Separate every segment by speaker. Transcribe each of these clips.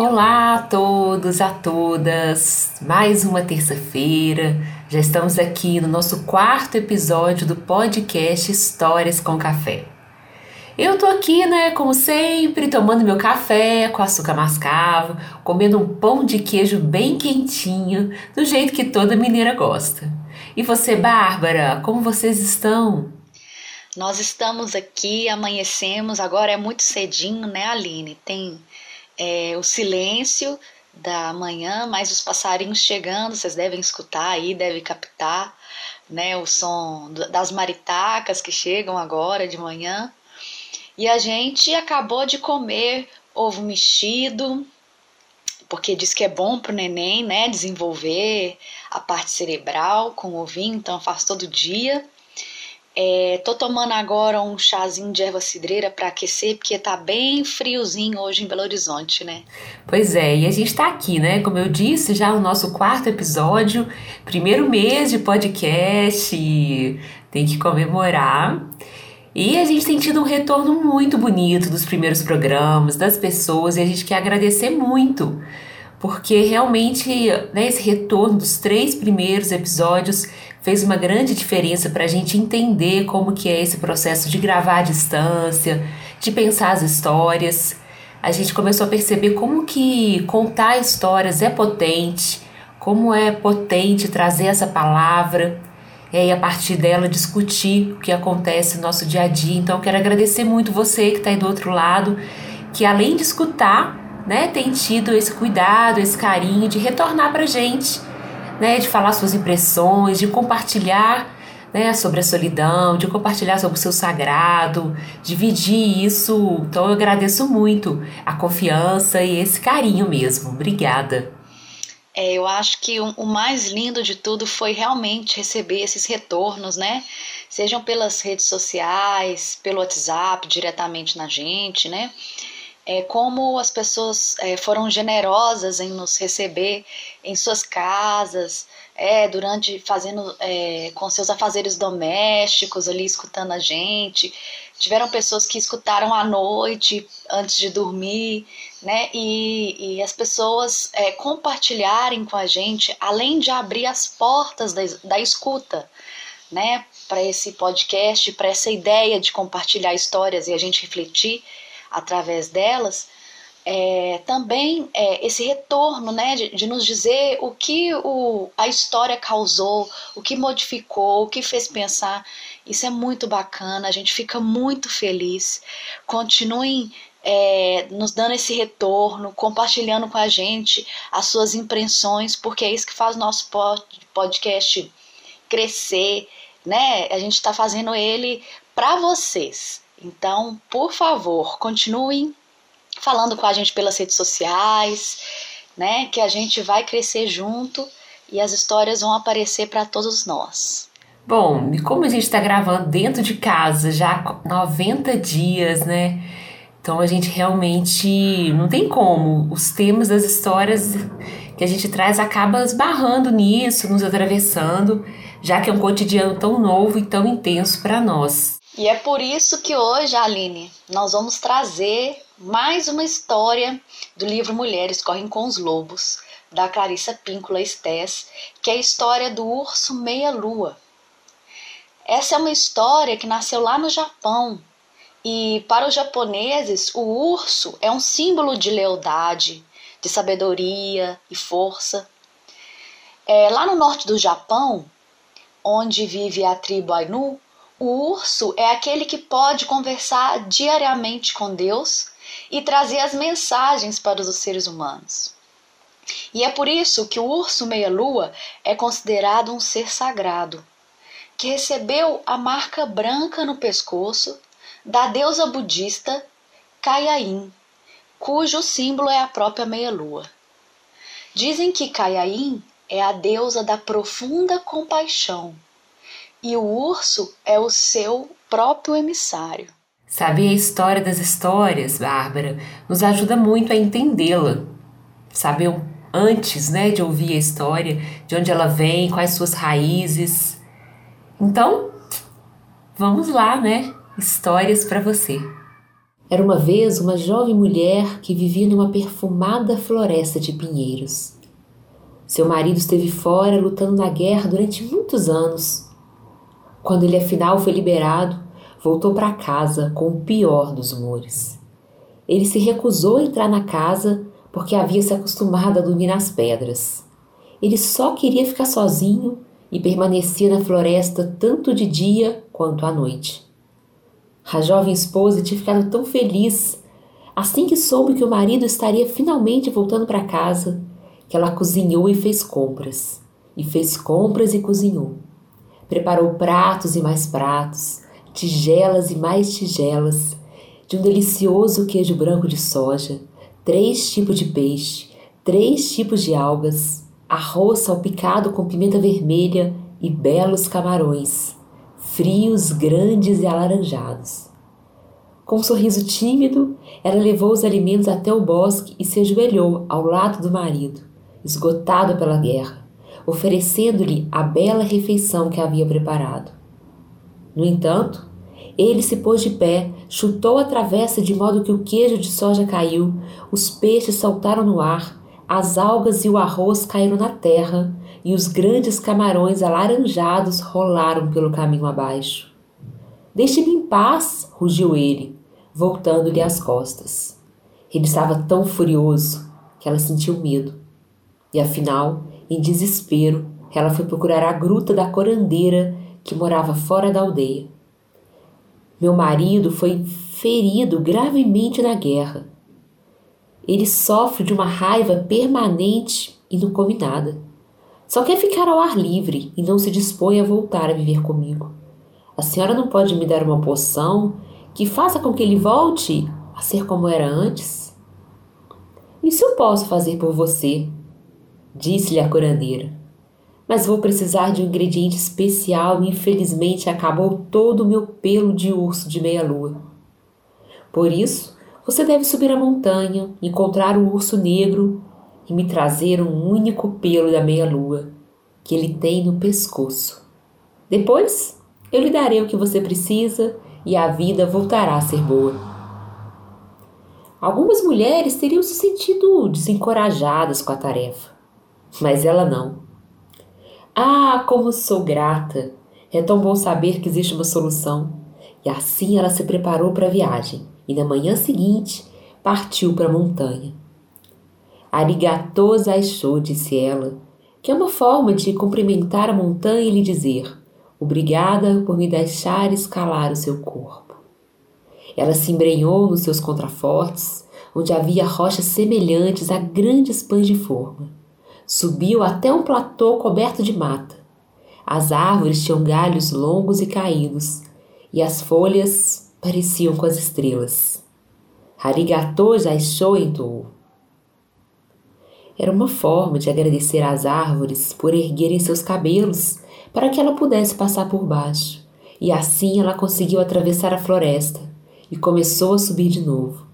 Speaker 1: Olá a todos, a todas! Mais uma terça-feira, já estamos aqui no nosso quarto episódio do podcast Histórias com Café. Eu tô aqui, né, como sempre, tomando meu café com açúcar mascavo, comendo um pão de queijo bem quentinho, do jeito que toda mineira gosta. E você, Bárbara, como vocês estão?
Speaker 2: Nós estamos aqui, amanhecemos, agora é muito cedinho, né, Aline? Tem é, o silêncio da manhã, mas os passarinhos chegando, vocês devem escutar aí, devem captar, né, o som das maritacas que chegam agora de manhã. E a gente acabou de comer ovo mexido, porque diz que é bom para o neném, né, desenvolver a parte cerebral com o ovinho, então faço todo dia. É, tô tomando agora um chazinho de erva cidreira para aquecer, porque tá bem friozinho hoje em Belo Horizonte, né?
Speaker 1: Pois é, e a gente tá aqui, né? Como eu disse, já no nosso quarto episódio, primeiro mês de podcast, tem que comemorar. E a gente tem tido um retorno muito bonito dos primeiros programas, das pessoas, e a gente quer agradecer muito, porque realmente né, esse retorno dos três primeiros episódios fez uma grande diferença para a gente entender como que é esse processo de gravar à distância, de pensar as histórias. A gente começou a perceber como que contar histórias é potente, como é potente trazer essa palavra e a partir dela discutir o que acontece no nosso dia a dia. Então, eu quero agradecer muito você que está aí do outro lado, que além de escutar, né, tem tido esse cuidado, esse carinho de retornar para gente, né, de falar suas impressões, de compartilhar né, sobre a solidão, de compartilhar sobre o seu sagrado, dividir isso. Então, eu agradeço muito a confiança e esse carinho mesmo. Obrigada.
Speaker 2: É, eu acho que o, mais lindo de tudo foi realmente receber esses retornos, né? Sejam pelas redes sociais, pelo WhatsApp, diretamente na gente, né? É, como as pessoas é, foram generosas em nos receber em suas casas, é, durante fazendo é, com seus afazeres domésticos ali escutando a gente. Tiveram pessoas que escutaram à noite antes de dormir, né? E, e as pessoas é, compartilharem com a gente, além de abrir as portas da, da escuta, né? Para esse podcast, para essa ideia de compartilhar histórias e a gente refletir através delas é, também é, esse retorno, né, de, de, nos dizer o que o, a história causou, o que modificou, o que fez pensar. Isso é muito bacana, a gente fica muito feliz. Continuem é, nos dando esse retorno, compartilhando com a gente as suas impressões, porque é isso que faz o nosso podcast crescer, né? A gente está fazendo ele para vocês. Então, por favor, continuem falando com a gente pelas redes sociais, né? Que a gente vai crescer junto e as histórias vão aparecer para todos nós.
Speaker 1: Bom, e como a gente está gravando dentro de casa já 90 dias, né? Então a gente realmente não tem como. Os temas das histórias que a gente traz acaba esbarrando nisso, nos atravessando, já que é um cotidiano tão novo e tão intenso para nós.
Speaker 2: E é por isso que hoje, Aline, nós vamos trazer mais uma história do livro Mulheres Correm com os Lobos, da Clarissa Píncula Estés, que é a história do urso meia-lua. Essa é uma história que nasceu lá no Japão, e para os japoneses, o urso é um símbolo de lealdade, de sabedoria e força. É, lá no norte do Japão, onde vive a tribo Ainu, o urso é aquele que pode conversar diariamente com Deus e trazer as mensagens para os seres humanos. E é por isso que o urso meia-lua é considerado um ser sagrado, que recebeu a marca branca no pescoço da deusa budista Kaiain, cujo símbolo é a própria meia-lua. Dizem que Kaiain é a deusa da profunda compaixão e o urso é o seu próprio emissário.
Speaker 1: Saber a história das histórias, Bárbara, nos ajuda muito a entendê-la. Saber antes né, de ouvir a história, de onde ela vem, quais suas raízes. Então, vamos lá, né? Histórias para você. Era uma vez uma jovem mulher que vivia numa perfumada floresta de pinheiros. Seu marido esteve fora lutando na guerra durante muitos anos. Quando ele afinal foi liberado, voltou para casa com o pior dos humores. Ele se recusou a entrar na casa porque havia se acostumado a dormir nas pedras. Ele só queria ficar sozinho e permanecia na floresta tanto de dia quanto à noite. A jovem esposa tinha ficado tão feliz assim que soube que o marido estaria finalmente voltando para casa, que ela cozinhou e fez compras, e fez compras e cozinhou. Preparou pratos e mais pratos, tigelas e mais tigelas, de um delicioso queijo branco de soja, três tipos de peixe, três tipos de algas, arroz salpicado com pimenta vermelha e belos camarões, frios, grandes e alaranjados. Com um sorriso tímido, ela levou os alimentos até o bosque e se ajoelhou ao lado do marido, esgotado pela guerra, oferecendo-lhe a bela refeição que havia preparado. No entanto, ele se pôs de pé, chutou a travessa de modo que o queijo de soja caiu, os peixes saltaram no ar, as algas e o arroz caíram na terra e os grandes camarões alaranjados rolaram pelo caminho abaixo. Deixe-me em paz, rugiu ele, voltando-lhe as costas. Ele estava tão furioso que ela sentiu medo. E afinal, em desespero, ela foi procurar a gruta da corandeira que morava fora da aldeia. Meu marido foi ferido gravemente na guerra. Ele sofre de uma raiva permanente e não come nada. Só quer ficar ao ar livre e não se dispõe a voltar a viver comigo. A senhora não pode me dar uma poção que faça com que ele volte a ser como era antes? Isso eu posso fazer por você, disse-lhe a curandeira mas vou precisar de um ingrediente especial e infelizmente acabou todo o meu pelo de urso de meia-lua. Por isso, você deve subir a montanha, encontrar o urso negro e me trazer um único pelo da meia-lua que ele tem no pescoço. Depois, eu lhe darei o que você precisa e a vida voltará a ser boa. Algumas mulheres teriam se sentido desencorajadas com a tarefa, mas ela não. Ah, como sou grata! É tão bom saber que existe uma solução. E assim ela se preparou para a viagem e na manhã seguinte partiu para a montanha. Arigatou Zaisho, disse ela, que é uma forma de cumprimentar a montanha e lhe dizer obrigada por me deixar escalar o seu corpo. Ela se embrenhou nos seus contrafortes, onde havia rochas semelhantes a grandes pães de forma Subiu até um platô coberto de mata. As árvores tinham galhos longos e caídos, e as folhas pareciam com as estrelas. Arigatô Jaixô entoou. Era uma forma de agradecer às árvores por erguerem seus cabelos para que ela pudesse passar por baixo, e assim ela conseguiu atravessar a floresta e começou a subir de novo.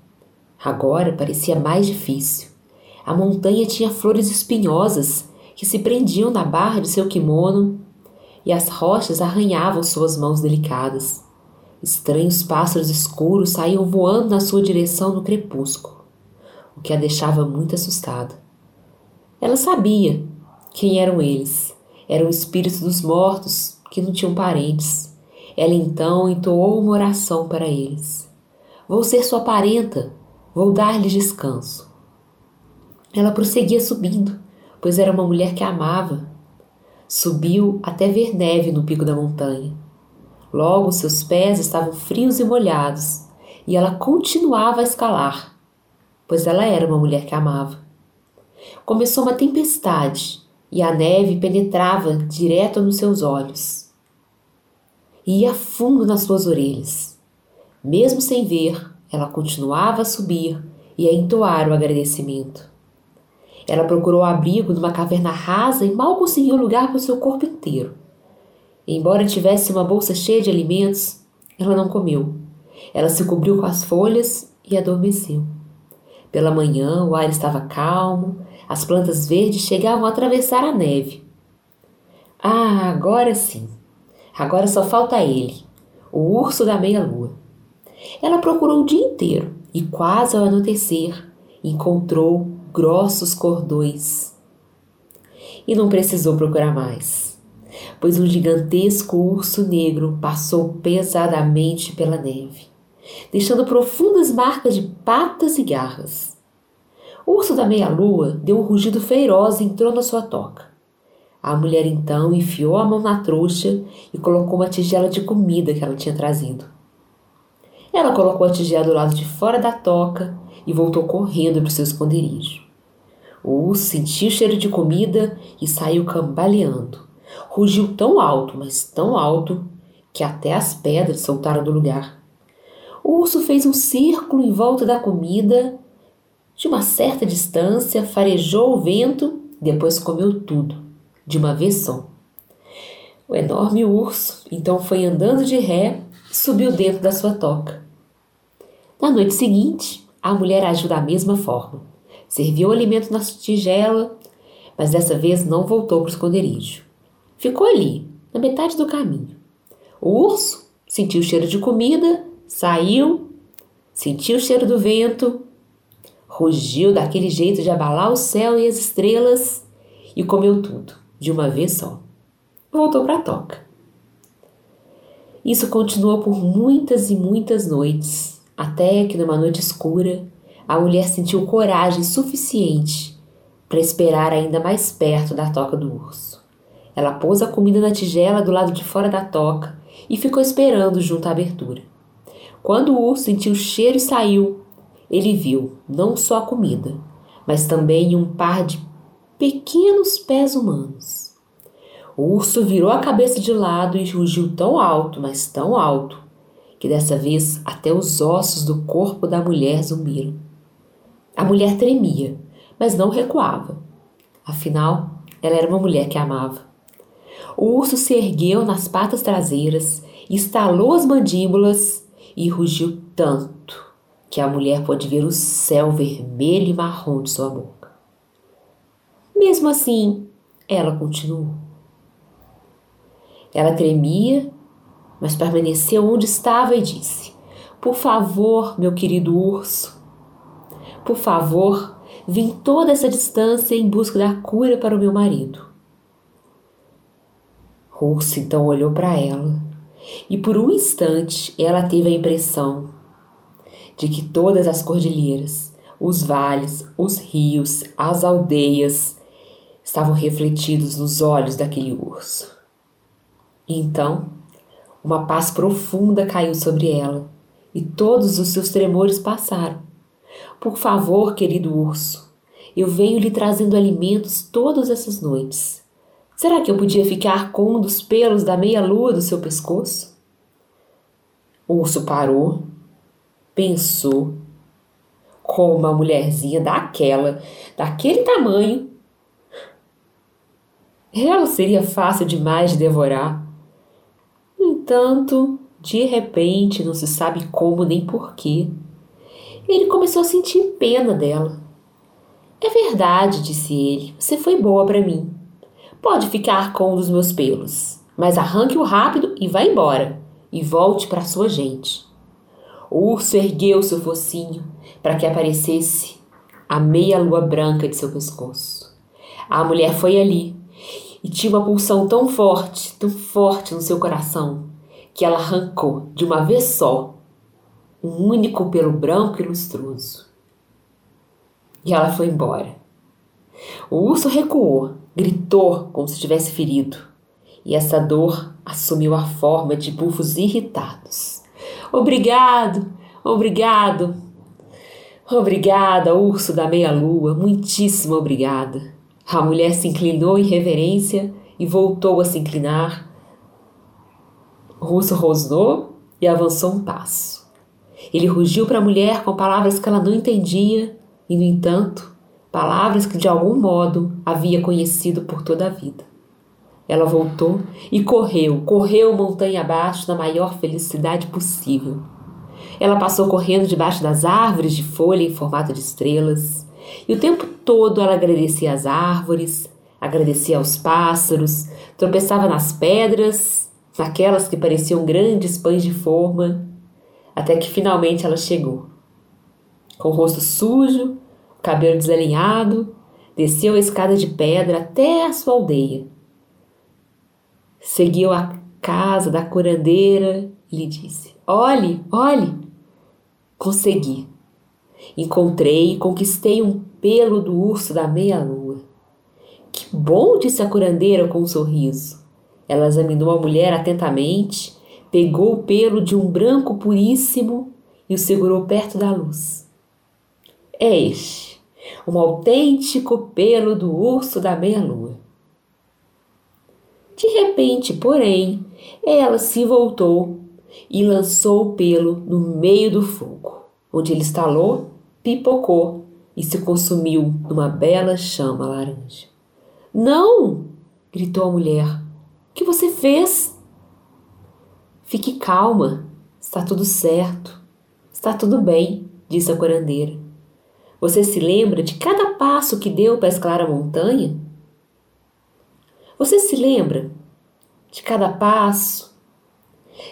Speaker 1: Agora parecia mais difícil. A montanha tinha flores espinhosas que se prendiam na barra de seu kimono e as rochas arranhavam suas mãos delicadas. Estranhos pássaros escuros saíam voando na sua direção no crepúsculo, o que a deixava muito assustada. Ela sabia quem eram eles. Eram espíritos dos mortos que não tinham parentes. Ela então entoou uma oração para eles. Vou ser sua parenta, vou dar-lhes descanso. Ela prosseguia subindo, pois era uma mulher que amava. Subiu até ver neve no pico da montanha. Logo seus pés estavam frios e molhados, e ela continuava a escalar, pois ela era uma mulher que amava. Começou uma tempestade e a neve penetrava direto nos seus olhos. E ia fundo nas suas orelhas. Mesmo sem ver, ela continuava a subir e a entoar o agradecimento. Ela procurou abrigo numa caverna rasa e mal conseguiu lugar para o seu corpo inteiro. Embora tivesse uma bolsa cheia de alimentos, ela não comeu. Ela se cobriu com as folhas e adormeceu. Pela manhã, o ar estava calmo, as plantas verdes chegavam a atravessar a neve. Ah, agora sim! Agora só falta ele, o urso da meia-lua. Ela procurou o dia inteiro e, quase ao anoitecer, encontrou grossos cordões. E não precisou procurar mais, pois um gigantesco urso negro passou pesadamente pela neve, deixando profundas marcas de patas e garras. O urso da meia-lua deu um rugido feroz e entrou na sua toca. A mulher então enfiou a mão na trouxa e colocou uma tigela de comida que ela tinha trazido. Ela colocou a tigela do lado de fora da toca e voltou correndo para o seu esconderijo. O urso sentiu o cheiro de comida e saiu cambaleando. Rugiu tão alto, mas tão alto, que até as pedras soltaram do lugar. O urso fez um círculo em volta da comida. De uma certa distância, farejou o vento depois comeu tudo, de uma vez só. O enorme urso então foi andando de ré e subiu dentro da sua toca. Na noite seguinte, a mulher agiu da mesma forma. Serviu o alimento na tigela, mas dessa vez não voltou para o esconderijo. Ficou ali, na metade do caminho. O urso sentiu o cheiro de comida, saiu, sentiu o cheiro do vento, rugiu daquele jeito de abalar o céu e as estrelas e comeu tudo, de uma vez só. Voltou para a toca. Isso continuou por muitas e muitas noites, até que numa noite escura a mulher sentiu coragem suficiente para esperar ainda mais perto da toca do urso. Ela pôs a comida na tigela do lado de fora da toca e ficou esperando junto à abertura. Quando o urso sentiu o cheiro e saiu, ele viu não só a comida, mas também um par de pequenos pés humanos. O urso virou a cabeça de lado e rugiu tão alto, mas tão alto, que dessa vez até os ossos do corpo da mulher zumbiram. A mulher tremia, mas não recuava. Afinal, ela era uma mulher que amava. O urso se ergueu nas patas traseiras, estalou as mandíbulas e rugiu tanto que a mulher pôde ver o céu vermelho e marrom de sua boca. Mesmo assim, ela continuou. Ela tremia, mas permaneceu onde estava e disse: Por favor, meu querido urso, por favor, vim toda essa distância em busca da cura para o meu marido. Russo então olhou para ela e por um instante ela teve a impressão de que todas as cordilheiras, os vales, os rios, as aldeias estavam refletidos nos olhos daquele urso. Então, uma paz profunda caiu sobre ela e todos os seus tremores passaram. Por favor, querido urso, eu venho lhe trazendo alimentos todas essas noites. Será que eu podia ficar com um dos pelos da meia-lua do seu pescoço? O urso parou, pensou, como uma mulherzinha daquela, daquele tamanho. Ela seria fácil demais de devorar. No entanto, de repente, não se sabe como nem porquê, ele começou a sentir pena dela. É verdade, disse ele, você foi boa para mim. Pode ficar com um dos meus pelos, mas arranque-o rápido e vá embora, e volte para sua gente. O urso ergueu seu focinho para que aparecesse a meia lua branca de seu pescoço. A mulher foi ali e tinha uma pulsão tão forte, tão forte no seu coração, que ela arrancou de uma vez só um único pelo branco e lustroso. E ela foi embora. O urso recuou, gritou como se tivesse ferido, e essa dor assumiu a forma de bufos irritados. Obrigado, obrigado, obrigada, urso da meia-lua, muitíssimo obrigada. A mulher se inclinou em reverência e voltou a se inclinar. O urso rosnou e avançou um passo. Ele rugiu para a mulher com palavras que ela não entendia e, no entanto, palavras que de algum modo havia conhecido por toda a vida. Ela voltou e correu, correu montanha abaixo na maior felicidade possível. Ela passou correndo debaixo das árvores de folha em formato de estrelas, e o tempo todo ela agradecia às árvores, agradecia aos pássaros, tropeçava nas pedras, naquelas que pareciam grandes pães de forma, até que finalmente ela chegou. Com o rosto sujo, cabelo desalinhado, desceu a escada de pedra até a sua aldeia. Seguiu a casa da curandeira e lhe disse: Olhe, olhe, consegui. Encontrei e conquistei um pelo do urso da meia-lua. Que bom, disse a curandeira com um sorriso. Ela examinou a mulher atentamente, pegou o pelo de um branco puríssimo e o segurou perto da luz. É este, um autêntico pelo do urso da meia-lua. De repente, porém, ela se voltou e lançou o pelo no meio do fogo, onde ele estalou, pipocou e se consumiu numa bela chama laranja. Não! gritou a mulher. O que você fez? Fique calma, está tudo certo. Está tudo bem, disse a curandeira. Você se lembra de cada passo que deu para escalar a montanha? Você se lembra de cada passo?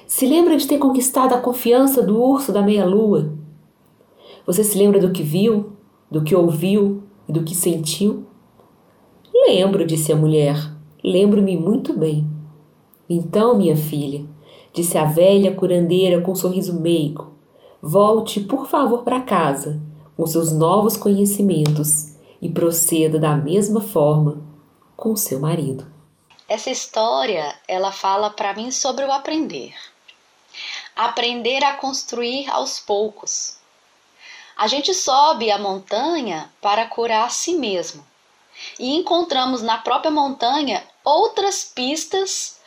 Speaker 1: Se lembra de ter conquistado a confiança do urso da meia-lua? Você se lembra do que viu, do que ouviu e do que sentiu? Lembro, disse a mulher. Lembro-me muito bem. Então, minha filha, disse a velha curandeira com um sorriso meigo, volte, por favor, para casa com seus novos conhecimentos e proceda da mesma forma com seu marido.
Speaker 2: Essa história, ela fala para mim sobre o aprender. Aprender a construir aos poucos. A gente sobe a montanha para curar a si mesmo. E encontramos na própria montanha outras pistas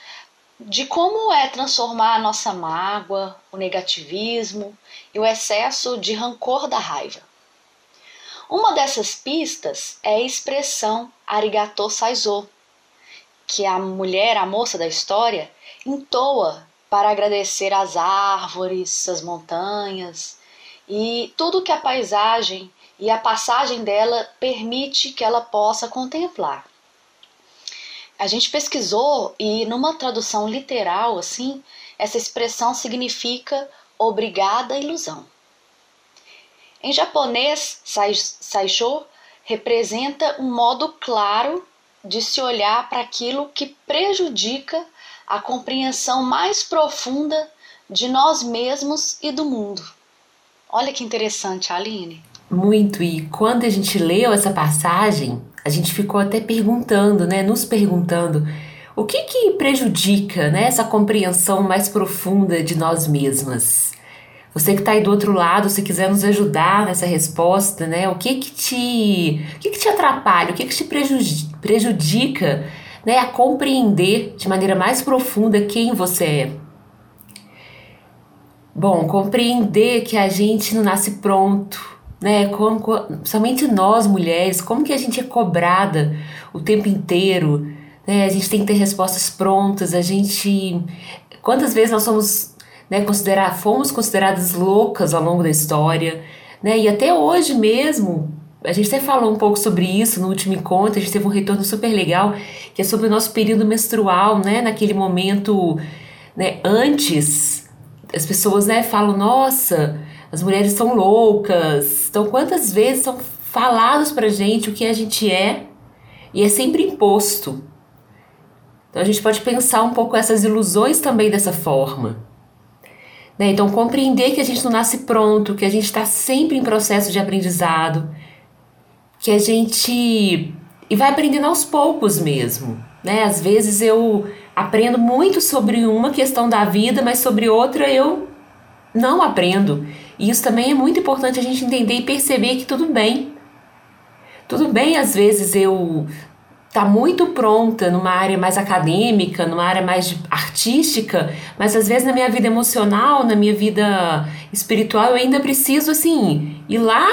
Speaker 2: de como é transformar a nossa mágoa, o negativismo e o excesso de rancor da raiva. Uma dessas pistas é a expressão arigato saizo, que a mulher, a moça da história, entoa para agradecer as árvores, as montanhas e tudo que a paisagem e a passagem dela permite que ela possa contemplar. A gente pesquisou e numa tradução literal assim, essa expressão significa obrigada ilusão. Em japonês, saisho representa um modo claro de se olhar para aquilo que prejudica a compreensão mais profunda de nós mesmos e do mundo. Olha que interessante, Aline.
Speaker 1: Muito, e quando a gente leu essa passagem, a gente ficou até perguntando, né, nos perguntando o que que prejudica, né, essa compreensão mais profunda de nós mesmas. Você que está aí do outro lado, se quiser nos ajudar nessa resposta, né, o que que te, o que que te atrapalha, o que que te prejudica, prejudica né, a compreender de maneira mais profunda quem você é. Bom, compreender que a gente não nasce pronto, né? Como, somente nós mulheres, como que a gente é cobrada o tempo inteiro, né? A gente tem que ter respostas prontas, a gente quantas vezes nós somos, né, considerar, fomos consideradas loucas ao longo da história, né? E até hoje mesmo, a gente até falou um pouco sobre isso no último encontro, a gente teve um retorno super legal, que é sobre o nosso período menstrual, né? Naquele momento, né, antes as pessoas, né, falam, nossa, as mulheres são loucas. Então, quantas vezes são falados pra gente o que a gente é e é sempre imposto. Então, a gente pode pensar um pouco essas ilusões também dessa forma. Né? Então, compreender que a gente não nasce pronto, que a gente está sempre em processo de aprendizado, que a gente. e vai aprendendo aos poucos mesmo. Né? Às vezes eu aprendo muito sobre uma questão da vida, mas sobre outra eu não aprendo. E isso também é muito importante a gente entender e perceber que tudo bem. Tudo bem, às vezes, eu está muito pronta numa área mais acadêmica, numa área mais artística, mas às vezes na minha vida emocional, na minha vida espiritual, eu ainda preciso assim ir lá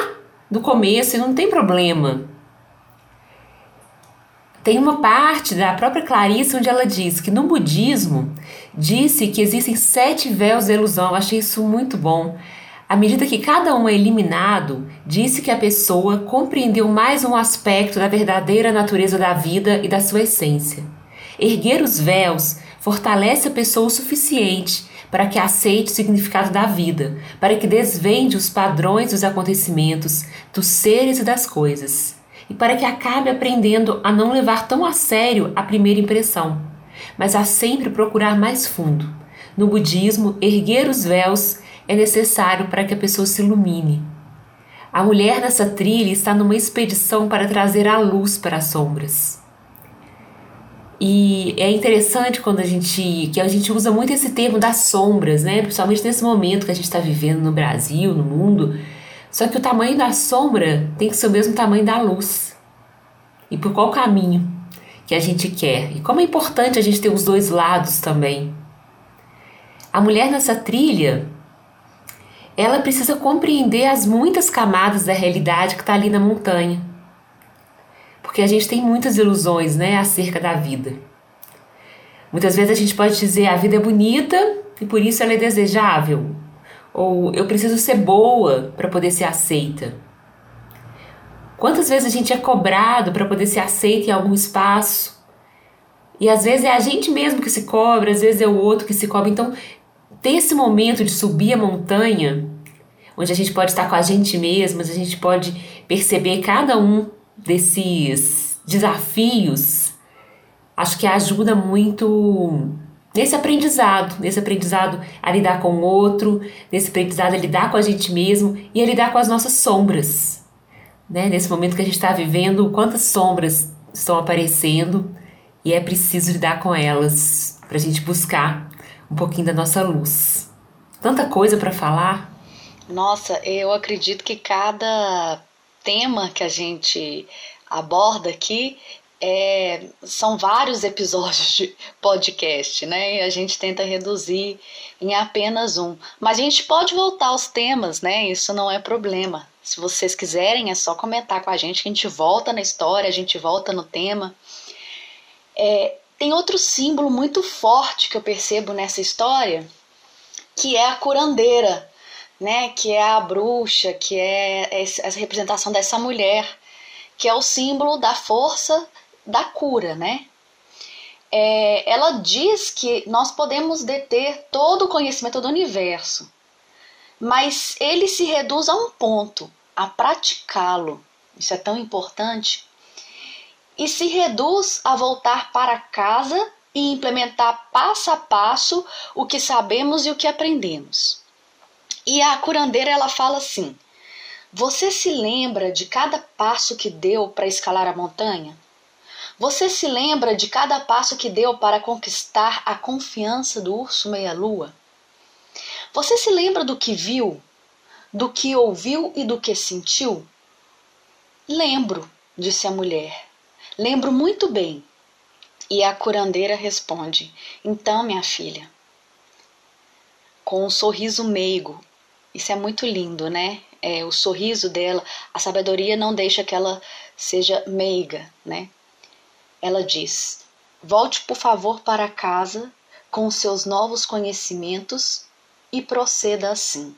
Speaker 1: do começo e não tem problema. Tem uma parte da própria Clarice onde ela diz que no budismo disse que existem sete véus da ilusão. Eu achei isso muito bom. À medida que cada um é eliminado, disse que a pessoa compreendeu mais um aspecto da verdadeira natureza da vida e da sua essência. Erguer os véus fortalece a pessoa o suficiente para que aceite o significado da vida, para que desvende os padrões dos acontecimentos, dos seres e das coisas, e para que acabe aprendendo a não levar tão a sério a primeira impressão, mas a sempre procurar mais fundo. No budismo, erguer os véus é necessário para que a pessoa se ilumine. A mulher nessa trilha está numa expedição para trazer a luz para as sombras. E é interessante quando a gente que a gente usa muito esse termo das sombras, né? Principalmente nesse momento que a gente está vivendo no Brasil, no mundo. Só que o tamanho da sombra tem que ser o mesmo tamanho da luz. E por qual caminho que a gente quer? E como é importante a gente ter os dois lados também. A mulher nessa trilha, ela precisa compreender as muitas camadas da realidade que está ali na montanha. Porque a gente tem muitas ilusões né, acerca da vida. Muitas vezes a gente pode dizer a vida é bonita e por isso ela é desejável. Ou eu preciso ser boa para poder ser aceita. Quantas vezes a gente é cobrado para poder ser aceito em algum espaço? E às vezes é a gente mesmo que se cobra, às vezes é o outro que se cobra. Então, ter esse momento de subir a montanha, onde a gente pode estar com a gente mesmo, a gente pode perceber cada um desses desafios, acho que ajuda muito nesse aprendizado, nesse aprendizado a lidar com o outro, nesse aprendizado a lidar com a gente mesmo e a lidar com as nossas sombras. Né? Nesse momento que a gente está vivendo, quantas sombras estão aparecendo e é preciso lidar com elas para a gente buscar um pouquinho da nossa luz. Tanta coisa para falar.
Speaker 2: Nossa, eu acredito que cada tema que a gente aborda aqui é, são vários episódios de podcast, né? E a gente tenta reduzir em apenas um. Mas a gente pode voltar aos temas, né? Isso não é problema. Se vocês quiserem, é só comentar com a gente que a gente volta na história, a gente volta no tema. É, tem outro símbolo muito forte que eu percebo nessa história, que é a curandeira, né? Que é a bruxa, que é essa representação dessa mulher, que é o símbolo da força da cura, né? É, ela diz que nós podemos deter todo o conhecimento do universo, mas ele se reduz a um ponto, a praticá-lo. Isso é tão importante e se reduz a voltar para casa e implementar passo a passo o que sabemos e o que aprendemos. E a curandeira ela fala assim: Você se lembra de cada passo que deu para escalar a montanha? Você se lembra de cada passo que deu para conquistar a confiança do urso meia-lua? Você se lembra do que viu, do que ouviu e do que sentiu? Lembro, disse a mulher. Lembro muito bem. E a curandeira responde: Então, minha filha, com um sorriso meigo. Isso é muito lindo, né? É, o sorriso dela, a sabedoria não deixa que ela seja meiga, né? Ela diz: Volte, por favor, para casa com seus novos conhecimentos e proceda assim.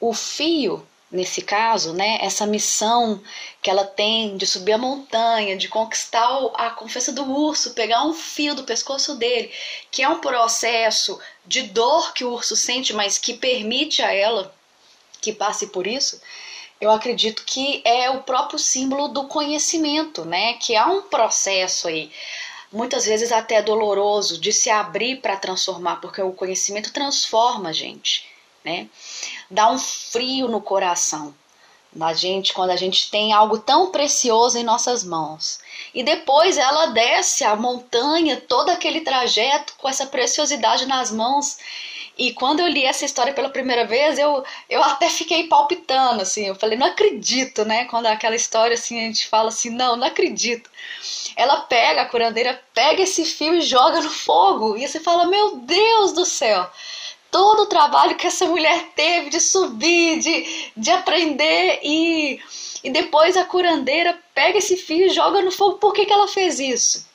Speaker 2: O fio nesse caso, né, essa missão que ela tem de subir a montanha, de conquistar a confiança do urso, pegar um fio do pescoço dele, que é um processo de dor que o urso sente, mas que permite a ela que passe por isso. Eu acredito que é o próprio símbolo do conhecimento, né? Que há um processo aí, muitas vezes até doloroso, de se abrir para transformar, porque o conhecimento transforma a gente né? Dá um frio no coração da gente quando a gente tem algo tão precioso em nossas mãos. E depois ela desce a montanha, todo aquele trajeto com essa preciosidade nas mãos. E quando eu li essa história pela primeira vez, eu, eu até fiquei palpitando, assim. Eu falei, não acredito, né? Quando aquela história, assim, a gente fala assim, não, não acredito. Ela pega, a curandeira pega esse fio e joga no fogo. E você fala, meu Deus do céu! Todo o trabalho que essa mulher teve de subir, de, de aprender e, e depois a curandeira pega esse fio e joga no fogo. Por que, que ela fez isso?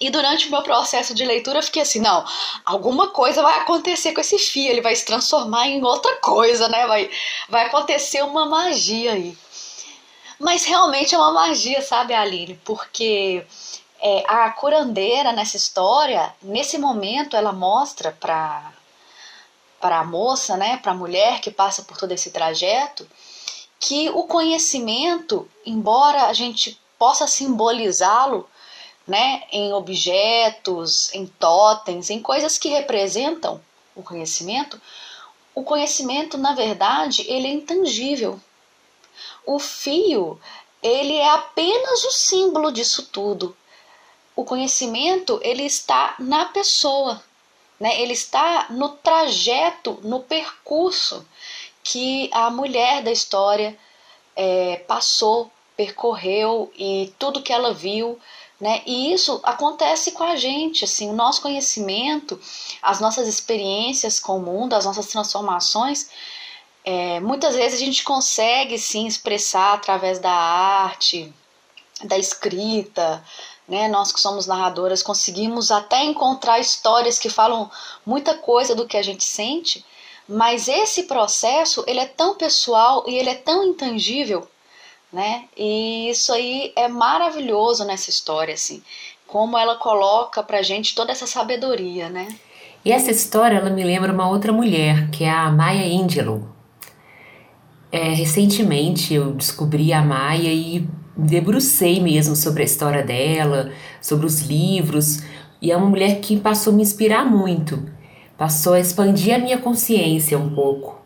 Speaker 2: E durante o meu processo de leitura eu fiquei assim, não, alguma coisa vai acontecer com esse fio, ele vai se transformar em outra coisa, né? Vai, vai acontecer uma magia aí. Mas realmente é uma magia, sabe, Aline? Porque é, a curandeira nessa história, nesse momento, ela mostra para para a moça, né, para a mulher que passa por todo esse trajeto, que o conhecimento, embora a gente possa simbolizá-lo né, em objetos, em totens, em coisas que representam o conhecimento, o conhecimento, na verdade, ele é intangível. O fio, ele é apenas o símbolo disso tudo. O conhecimento, ele está na pessoa, né? Ele está no trajeto, no percurso que a mulher da história é, passou, percorreu e tudo que ela viu, né? E isso acontece com a gente, assim, o nosso conhecimento, as nossas experiências com o mundo, as nossas transformações, é, muitas vezes a gente consegue sim expressar através da arte, da escrita, né? Nós que somos narradoras conseguimos até encontrar histórias que falam muita coisa do que a gente sente, mas esse processo ele é tão pessoal e ele é tão intangível né? E isso aí é maravilhoso nessa história, assim, como ela coloca pra gente toda essa sabedoria, né?
Speaker 1: E essa história, ela me lembra uma outra mulher, que é a Maya Angelou. É, recentemente eu descobri a Maya e debrucei mesmo sobre a história dela, sobre os livros, e é uma mulher que passou a me inspirar muito, passou a expandir a minha consciência um pouco.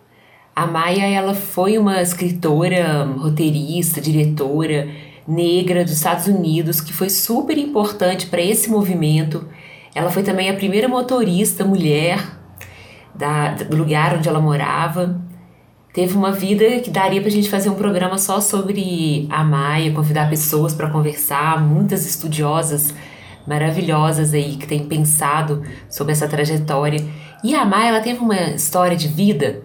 Speaker 1: A Maia ela foi uma escritora, roteirista, diretora negra dos Estados Unidos que foi super importante para esse movimento. Ela foi também a primeira motorista mulher da, do lugar onde ela morava. Teve uma vida que daria para a gente fazer um programa só sobre a Maia, convidar pessoas para conversar, muitas estudiosas maravilhosas aí que têm pensado sobre essa trajetória. E a Maia ela teve uma história de vida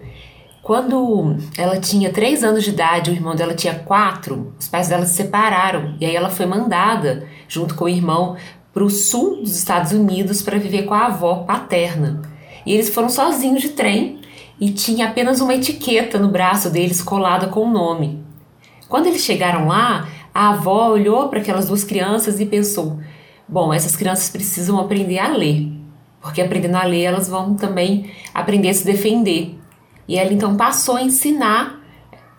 Speaker 1: quando ela tinha três anos de idade, o irmão dela tinha quatro, os pais dela se separaram e aí ela foi mandada, junto com o irmão, para o sul dos Estados Unidos para viver com a avó paterna. E eles foram sozinhos de trem e tinha apenas uma etiqueta no braço deles colada com o nome. Quando eles chegaram lá, a avó olhou para aquelas duas crianças e pensou: bom, essas crianças precisam aprender a ler, porque aprendendo a ler elas vão também aprender a se defender. E ela então passou a ensinar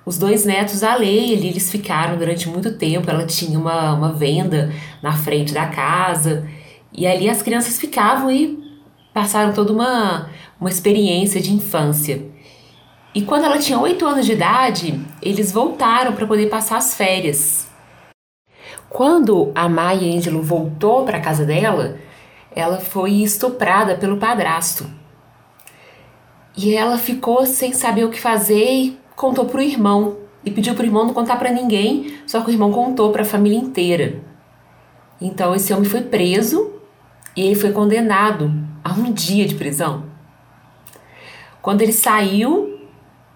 Speaker 1: os dois netos a ler, e eles ficaram durante muito tempo. Ela tinha uma, uma venda na frente da casa, e ali as crianças ficavam e passaram toda uma, uma experiência de infância. E quando ela tinha oito anos de idade, eles voltaram para poder passar as férias. Quando a Maya Angelou voltou para a casa dela, ela foi estuprada pelo padrasto. E ela ficou sem saber o que fazer e contou pro irmão. E pediu pro irmão não contar para ninguém, só que o irmão contou para a família inteira. Então esse homem foi preso e ele foi condenado a um dia de prisão. Quando ele saiu,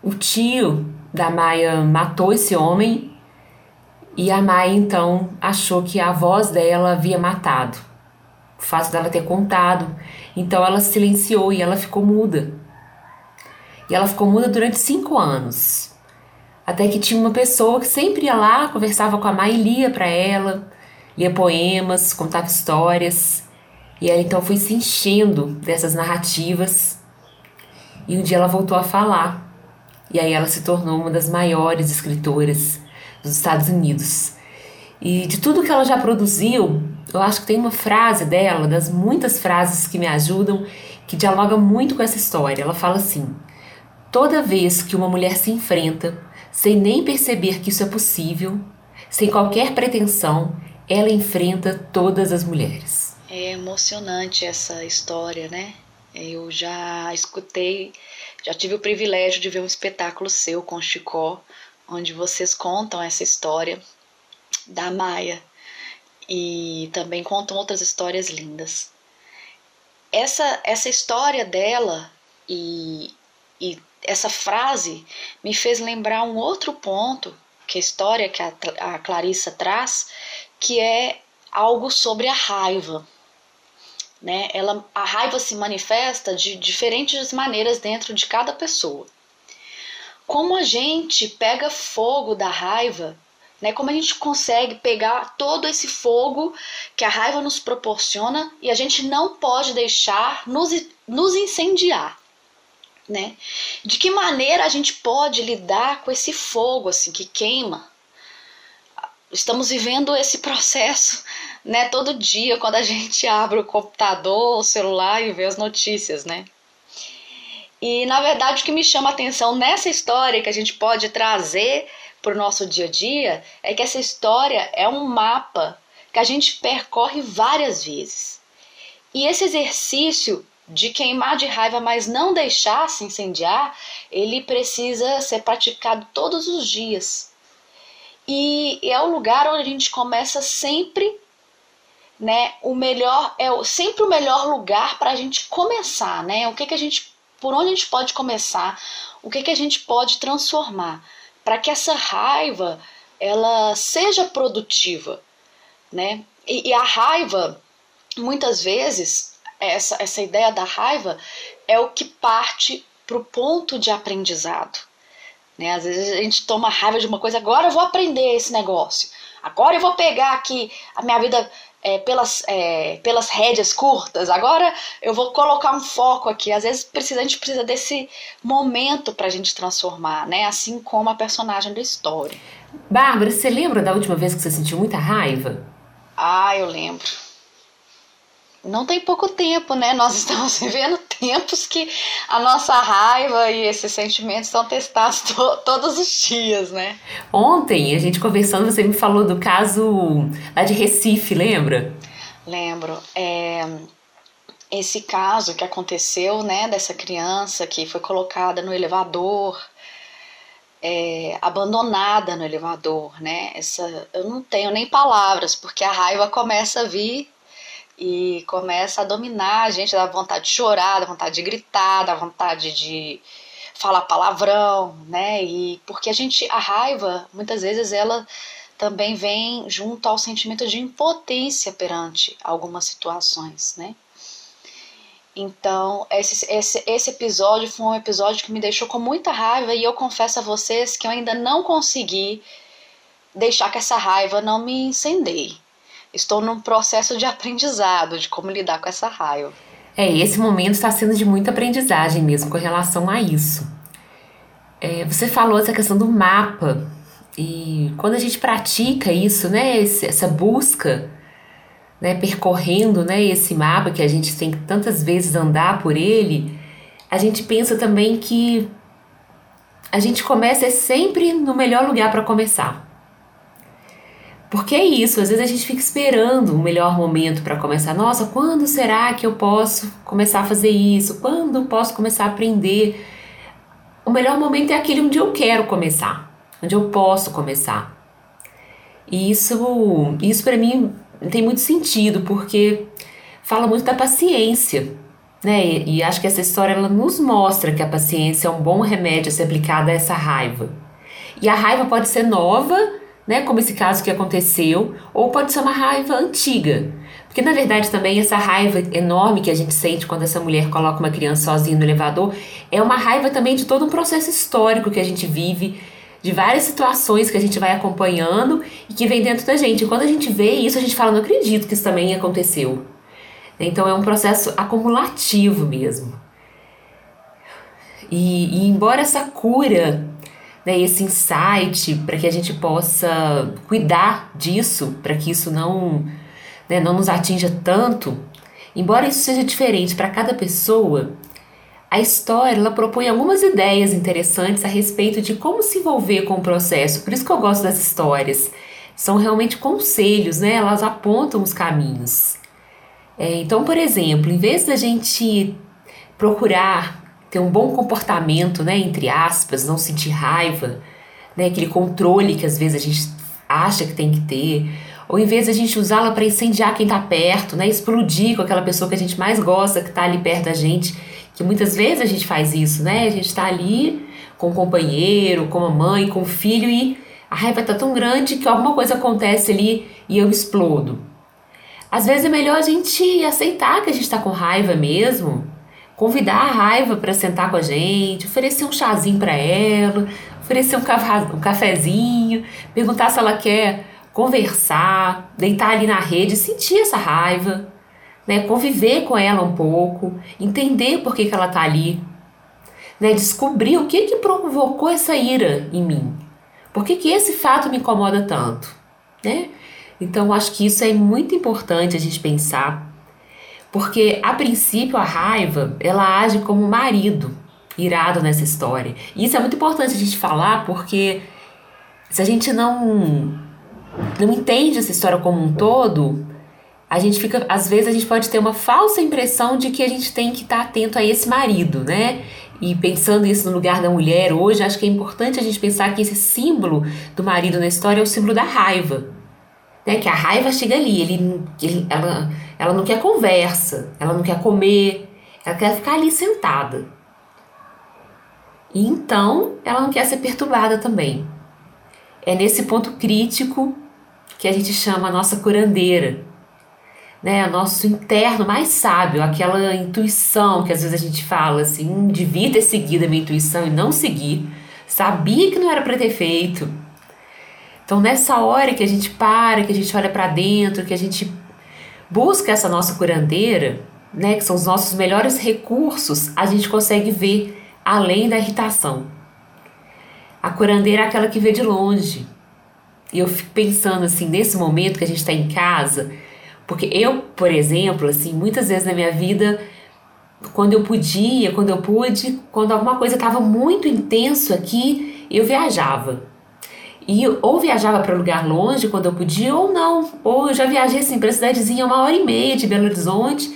Speaker 1: o tio da Maia matou esse homem e a Maia então achou que a voz dela havia matado. O fato dela ter contado. Então ela silenciou e ela ficou muda. E ela ficou muda durante cinco anos. Até que tinha uma pessoa que sempre ia lá, conversava com a mãe e lia para ela, lia poemas, contava histórias. E ela então foi se enchendo dessas narrativas. E um dia ela voltou a falar. E aí ela se tornou uma das maiores escritoras dos Estados Unidos. E de tudo que ela já produziu, eu acho que tem uma frase dela, das muitas frases que me ajudam, que dialoga muito com essa história. Ela fala assim: Toda vez que uma mulher se enfrenta, sem nem perceber que isso é possível, sem qualquer pretensão, ela enfrenta todas as mulheres.
Speaker 2: É emocionante essa história, né? Eu já escutei, já tive o privilégio de ver um espetáculo seu com Chicó, onde vocês contam essa história da Maia e também contam outras histórias lindas. Essa, essa história dela e, e essa frase me fez lembrar um outro ponto que a história que a, a Clarissa traz, que é algo sobre a raiva. Né? Ela, a raiva se manifesta de diferentes maneiras dentro de cada pessoa. Como a gente pega fogo da raiva, né? Como a gente consegue pegar todo esse fogo que a raiva nos proporciona e a gente não pode deixar nos, nos incendiar né? De que maneira a gente pode lidar com esse fogo assim que queima? Estamos vivendo esse processo, né, todo dia quando a gente abre o computador, o celular e vê as notícias, né? E na verdade o que me chama a atenção nessa história que a gente pode trazer para o nosso dia a dia é que essa história é um mapa que a gente percorre várias vezes. E esse exercício de queimar de raiva, mas não deixar se incendiar, ele precisa ser praticado todos os dias. E é o lugar onde a gente começa sempre, né? O melhor é sempre o melhor lugar para a gente começar, né? O que que a gente, por onde a gente pode começar? O que que a gente pode transformar para que essa raiva ela seja produtiva, né? e, e a raiva muitas vezes essa, essa ideia da raiva é o que parte para o ponto de aprendizado. Né? Às vezes a gente toma raiva de uma coisa, agora eu vou aprender esse negócio, agora eu vou pegar aqui a minha vida é, pelas, é, pelas rédeas curtas, agora eu vou colocar um foco aqui. Às vezes precisa, a gente precisa desse momento para a gente transformar, né? assim como a personagem da história.
Speaker 1: Bárbara, você lembra da última vez que você sentiu muita raiva?
Speaker 2: Ah, eu lembro não tem pouco tempo, né? Nós estamos vivendo tempos que a nossa raiva e esses sentimentos são testados to todos os dias, né?
Speaker 1: Ontem, a gente conversando, você me falou do caso lá de Recife, lembra?
Speaker 2: Lembro. É, esse caso que aconteceu, né, dessa criança que foi colocada no elevador, é, abandonada no elevador, né? Essa, eu não tenho nem palavras, porque a raiva começa a vir e começa a dominar a gente, dá vontade de chorar, dá vontade de gritar, dá vontade de falar palavrão, né? E porque a gente, a raiva, muitas vezes ela também vem junto ao sentimento de impotência perante algumas situações, né? Então, esse, esse, esse episódio foi um episódio que me deixou com muita raiva e eu confesso a vocês que eu ainda não consegui deixar que essa raiva não me incendeie estou num processo de aprendizado de como lidar com essa raiva.
Speaker 1: É, esse momento está sendo de muita aprendizagem mesmo com relação a isso. É, você falou essa questão do mapa e quando a gente pratica isso, né, esse, essa busca, né, percorrendo, né, esse mapa que a gente tem que tantas vezes andar por ele, a gente pensa também que a gente começa sempre no melhor lugar para começar. Porque é isso, às vezes a gente fica esperando o melhor momento para começar. Nossa, quando será que eu posso começar a fazer isso? Quando posso começar a aprender? O melhor momento é aquele onde eu quero começar, onde eu posso começar. E isso, isso para mim tem muito sentido, porque fala muito da paciência, né? E, e acho que essa história ela nos mostra que a paciência é um bom remédio a ser aplicada a essa raiva. E a raiva pode ser nova né, como esse caso que aconteceu, ou pode ser uma raiva antiga. Porque na verdade também essa raiva enorme que a gente sente quando essa mulher coloca uma criança sozinha no elevador é uma raiva também de todo um processo histórico que a gente vive, de várias situações que a gente vai acompanhando e que vem dentro da gente. E quando a gente vê isso, a gente fala, não acredito que isso também aconteceu. Então é um processo acumulativo mesmo. E, e embora essa cura né, esse insight para que a gente possa cuidar disso, para que isso não, né, não nos atinja tanto, embora isso seja diferente para cada pessoa, a história ela propõe algumas ideias interessantes a respeito de como se envolver com o processo. Por isso que eu gosto das histórias. São realmente conselhos, né? Elas apontam os caminhos. É, então, por exemplo, em vez da gente procurar ter um bom comportamento, né, entre aspas, não sentir raiva, né, aquele controle que às vezes a gente acha que tem que ter, ou em vez de a gente usá-la para incendiar quem está perto, né, explodir com aquela pessoa que a gente mais gosta, que está ali perto da gente, que muitas vezes a gente faz isso, né, a gente está ali com o companheiro, com a mãe, com o filho e a raiva está tão grande que alguma coisa acontece ali e eu explodo. Às vezes é melhor a gente aceitar que a gente está com raiva mesmo, convidar a raiva para sentar com a gente, oferecer um chazinho para ela, oferecer um, um cafezinho, perguntar se ela quer conversar, deitar ali na rede, sentir essa raiva, né? conviver com ela um pouco, entender por que, que ela está ali, né? descobrir o que, que provocou essa ira em mim. Por que, que esse fato me incomoda tanto? Né? Então, acho que isso é muito importante a gente pensar porque, a princípio, a raiva, ela age como marido irado nessa história. E isso é muito importante a gente falar, porque se a gente não, não entende essa história como um todo, a gente fica, às vezes a gente pode ter uma falsa impressão de que a gente tem que estar atento a esse marido, né? E pensando isso no lugar da mulher hoje, acho que é importante a gente pensar que esse símbolo do marido na história é o símbolo da raiva né? Que a raiva chega ali, ele, ele, ela, ela não quer conversa, ela não quer comer, ela quer ficar ali sentada. E então ela não quer ser perturbada também. É nesse ponto crítico que a gente chama a nossa curandeira, né? O nosso interno mais sábio, aquela intuição que às vezes a gente fala assim, devia ter seguido a minha intuição e não seguir, sabia que não era para ter feito então, nessa hora que a gente para, que a gente olha para dentro, que a gente busca essa nossa curandeira, né, que são os nossos melhores recursos, a gente consegue ver além da irritação. A curandeira é aquela que vê de longe. E eu fico pensando assim, nesse momento que a gente está em casa, porque eu, por exemplo, assim, muitas vezes na minha vida, quando eu podia, quando eu pude, quando alguma coisa estava muito intenso aqui, eu viajava. E ou viajava para lugar longe quando eu podia, ou não. Ou eu já viajei assim para cidadezinha uma hora e meia de Belo Horizonte.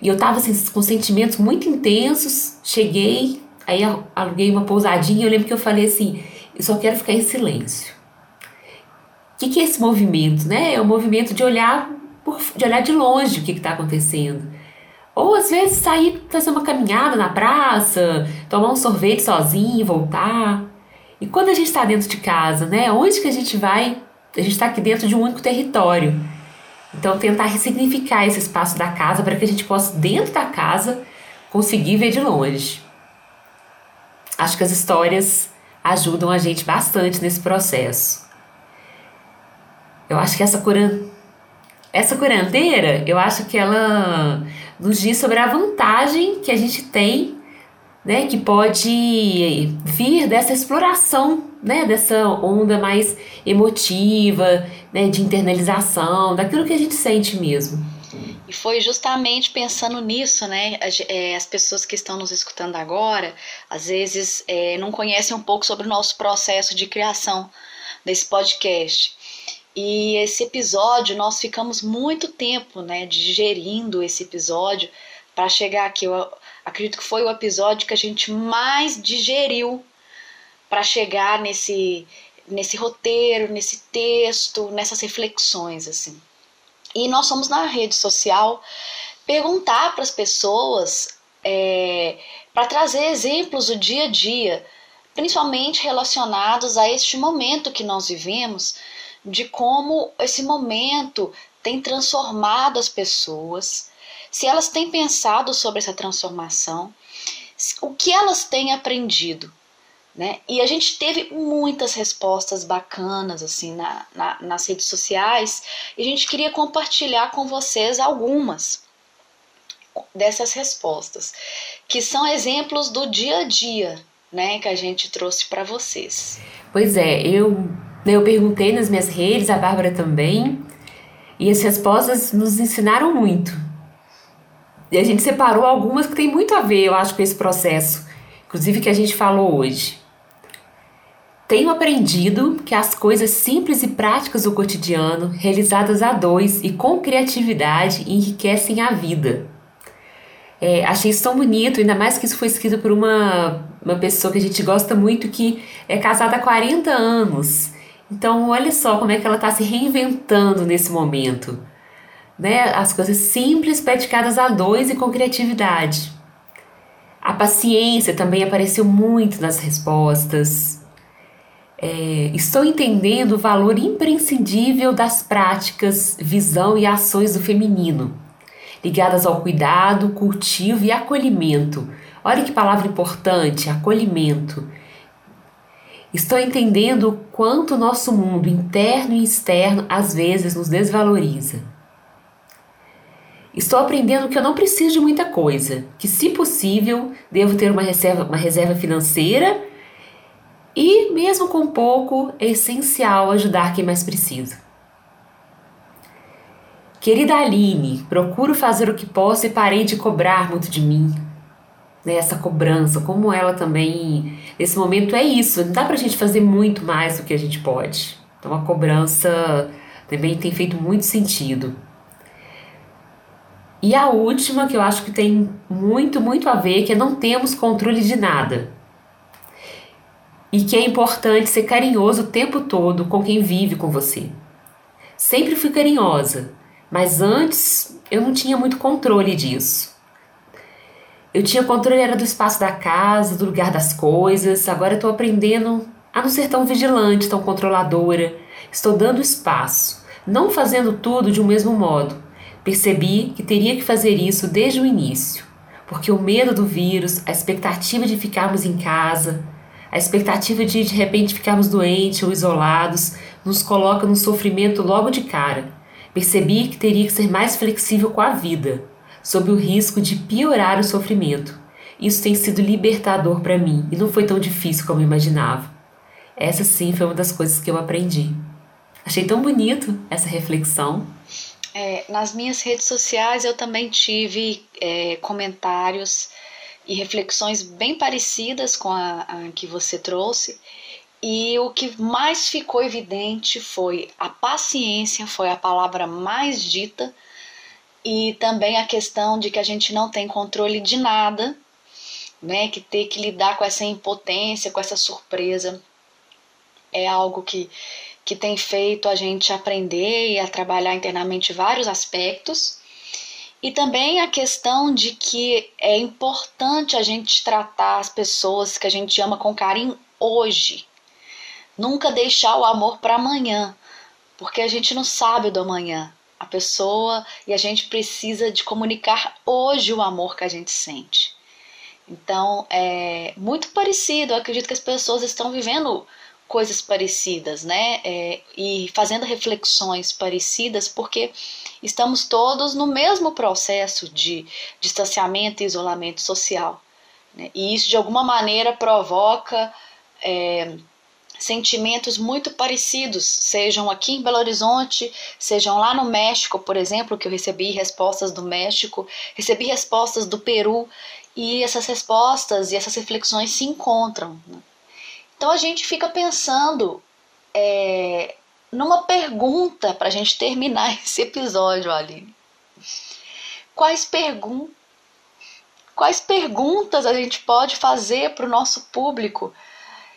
Speaker 1: E eu tava assim, com sentimentos muito intensos. Cheguei, aí aluguei uma pousadinha. Eu lembro que eu falei assim: eu só quero ficar em silêncio. O que, que é esse movimento? Né? É o movimento de olhar, por, de olhar de longe o que está acontecendo. Ou às vezes sair fazer uma caminhada na praça, tomar um sorvete sozinho voltar. E quando a gente está dentro de casa, né? Onde que a gente vai? A gente está aqui dentro de um único território. Então, tentar ressignificar esse espaço da casa para que a gente possa, dentro da casa, conseguir ver de longe. Acho que as histórias ajudam a gente bastante nesse processo. Eu acho que essa curan... essa curandeira, eu acho que ela nos diz sobre a vantagem que a gente tem né, que pode vir dessa exploração, né, dessa onda mais emotiva, né, de internalização, daquilo que a gente sente mesmo.
Speaker 2: E foi justamente pensando nisso, né? É, as pessoas que estão nos escutando agora, às vezes é, não conhecem um pouco sobre o nosso processo de criação desse podcast. E esse episódio, nós ficamos muito tempo, né, digerindo esse episódio para chegar aqui. Eu, acredito que foi o episódio que a gente mais digeriu para chegar nesse nesse roteiro, nesse texto, nessas reflexões assim. E nós fomos na rede social perguntar para as pessoas é, para trazer exemplos do dia a dia, principalmente relacionados a este momento que nós vivemos, de como esse momento tem transformado as pessoas, se elas têm pensado sobre essa transformação, o que elas têm aprendido. Né? E a gente teve muitas respostas bacanas assim na, na, nas redes sociais e a gente queria compartilhar com vocês algumas dessas respostas, que são exemplos do dia a dia né, que a gente trouxe para vocês.
Speaker 1: Pois é, eu, eu perguntei nas minhas redes, a Bárbara também, e as respostas nos ensinaram muito. E a gente separou algumas que tem muito a ver, eu acho, com esse processo, inclusive que a gente falou hoje. Tenho aprendido que as coisas simples e práticas do cotidiano, realizadas a dois e com criatividade, enriquecem a vida. É, achei isso tão bonito, ainda mais que isso foi escrito por uma, uma pessoa que a gente gosta muito, que é casada há 40 anos. Então, olha só como é que ela está se reinventando nesse momento. Né? As coisas simples praticadas a dois e com criatividade. A paciência também apareceu muito nas respostas. É, estou entendendo o valor imprescindível das práticas, visão e ações do feminino ligadas ao cuidado, cultivo e acolhimento. Olha que palavra importante, acolhimento. Estou entendendo o quanto nosso mundo interno e externo às vezes nos desvaloriza. Estou aprendendo que eu não preciso de muita coisa, que se possível devo ter uma reserva, uma reserva financeira e, mesmo com pouco, é essencial ajudar quem mais precisa. Querida Aline, procuro fazer o que posso e parei de cobrar muito de mim. Né, essa cobrança, como ela também, nesse momento é isso, não dá pra gente fazer muito mais do que a gente pode. Então a cobrança também tem feito muito sentido. E a última, que eu acho que tem muito, muito a ver, que é não temos controle de nada. E que é importante ser carinhoso o tempo todo com quem vive com você. Sempre fui carinhosa, mas antes eu não tinha muito controle disso. Eu tinha controle era do espaço da casa, do lugar das coisas. Agora eu estou aprendendo a não ser tão vigilante, tão controladora. Estou dando espaço, não fazendo tudo de um mesmo modo. Percebi que teria que fazer isso desde o início, porque o medo do vírus, a expectativa de ficarmos em casa, a expectativa de de repente ficarmos doentes ou isolados, nos coloca no sofrimento logo de cara. Percebi que teria que ser mais flexível com a vida, sob o risco de piorar o sofrimento. Isso tem sido libertador para mim e não foi tão difícil como eu imaginava. Essa sim foi uma das coisas que eu aprendi. Achei tão bonito essa reflexão.
Speaker 2: É, nas minhas redes sociais eu também tive é, comentários e reflexões bem parecidas com a, a que você trouxe e o que mais ficou evidente foi a paciência, foi a palavra mais dita, e também a questão de que a gente não tem controle de nada, né? Que ter que lidar com essa impotência, com essa surpresa, é algo que, que tem feito a gente aprender e a trabalhar internamente vários aspectos. E também a questão de que é importante a gente tratar as pessoas que a gente ama com carinho hoje, Nunca deixar o amor para amanhã, porque a gente não sabe do amanhã. A pessoa e a gente precisa de comunicar hoje o amor que a gente sente. Então, é muito parecido. Eu acredito que as pessoas estão vivendo coisas parecidas, né? É, e fazendo reflexões parecidas, porque estamos todos no mesmo processo de distanciamento e isolamento social. Né? E isso, de alguma maneira, provoca é, sentimentos muito parecidos, sejam aqui em Belo Horizonte, sejam lá no México, por exemplo, que eu recebi respostas do México, recebi respostas do Peru, e essas respostas e essas reflexões se encontram. Né? Então a gente fica pensando é, numa pergunta para a gente terminar esse episódio, Aline. Quais perguntas? Quais perguntas a gente pode fazer para o nosso público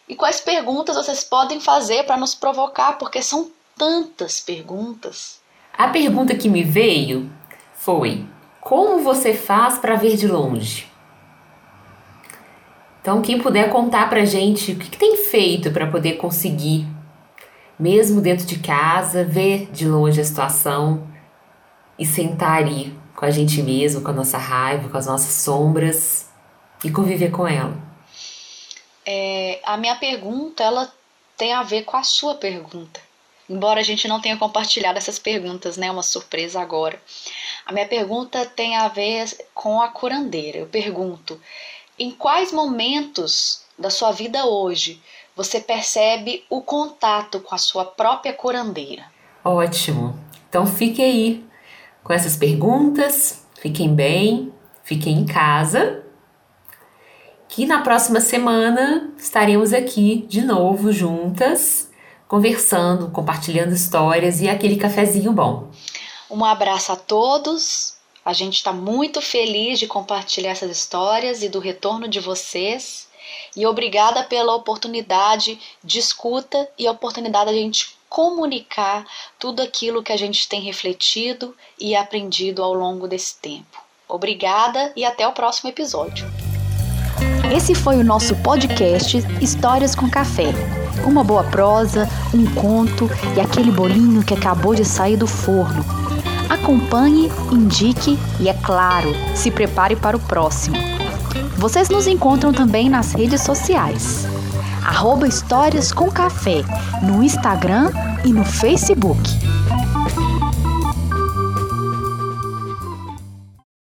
Speaker 2: e quais perguntas vocês podem fazer para nos provocar, porque são tantas perguntas.
Speaker 1: A pergunta que me veio foi: como você faz para ver de longe? Então, quem puder contar para gente o que, que tem feito para poder conseguir, mesmo dentro de casa, ver de longe a situação e sentar ali com a gente mesmo, com a nossa raiva, com as nossas sombras e conviver com ela.
Speaker 2: É, a minha pergunta ela tem a ver com a sua pergunta. Embora a gente não tenha compartilhado essas perguntas, né? Uma surpresa agora. A minha pergunta tem a ver com a curandeira. Eu pergunto: em quais momentos da sua vida hoje você percebe o contato com a sua própria curandeira?
Speaker 1: Ótimo. Então fique aí com essas perguntas. Fiquem bem, fiquem em casa que na próxima semana estaremos aqui de novo juntas, conversando, compartilhando histórias e aquele cafezinho bom.
Speaker 2: Um abraço a todos, A gente está muito feliz de compartilhar essas histórias e do retorno de vocês. E obrigada pela oportunidade de escuta e a oportunidade de a gente comunicar tudo aquilo que a gente tem refletido e aprendido ao longo desse tempo. Obrigada e até o próximo episódio.
Speaker 3: Esse foi o nosso podcast Histórias com Café. Uma boa prosa, um conto e aquele bolinho que acabou de sair do forno. Acompanhe, indique e, é claro, se prepare para o próximo. Vocês nos encontram também nas redes sociais. Arroba Histórias com Café no Instagram e no Facebook.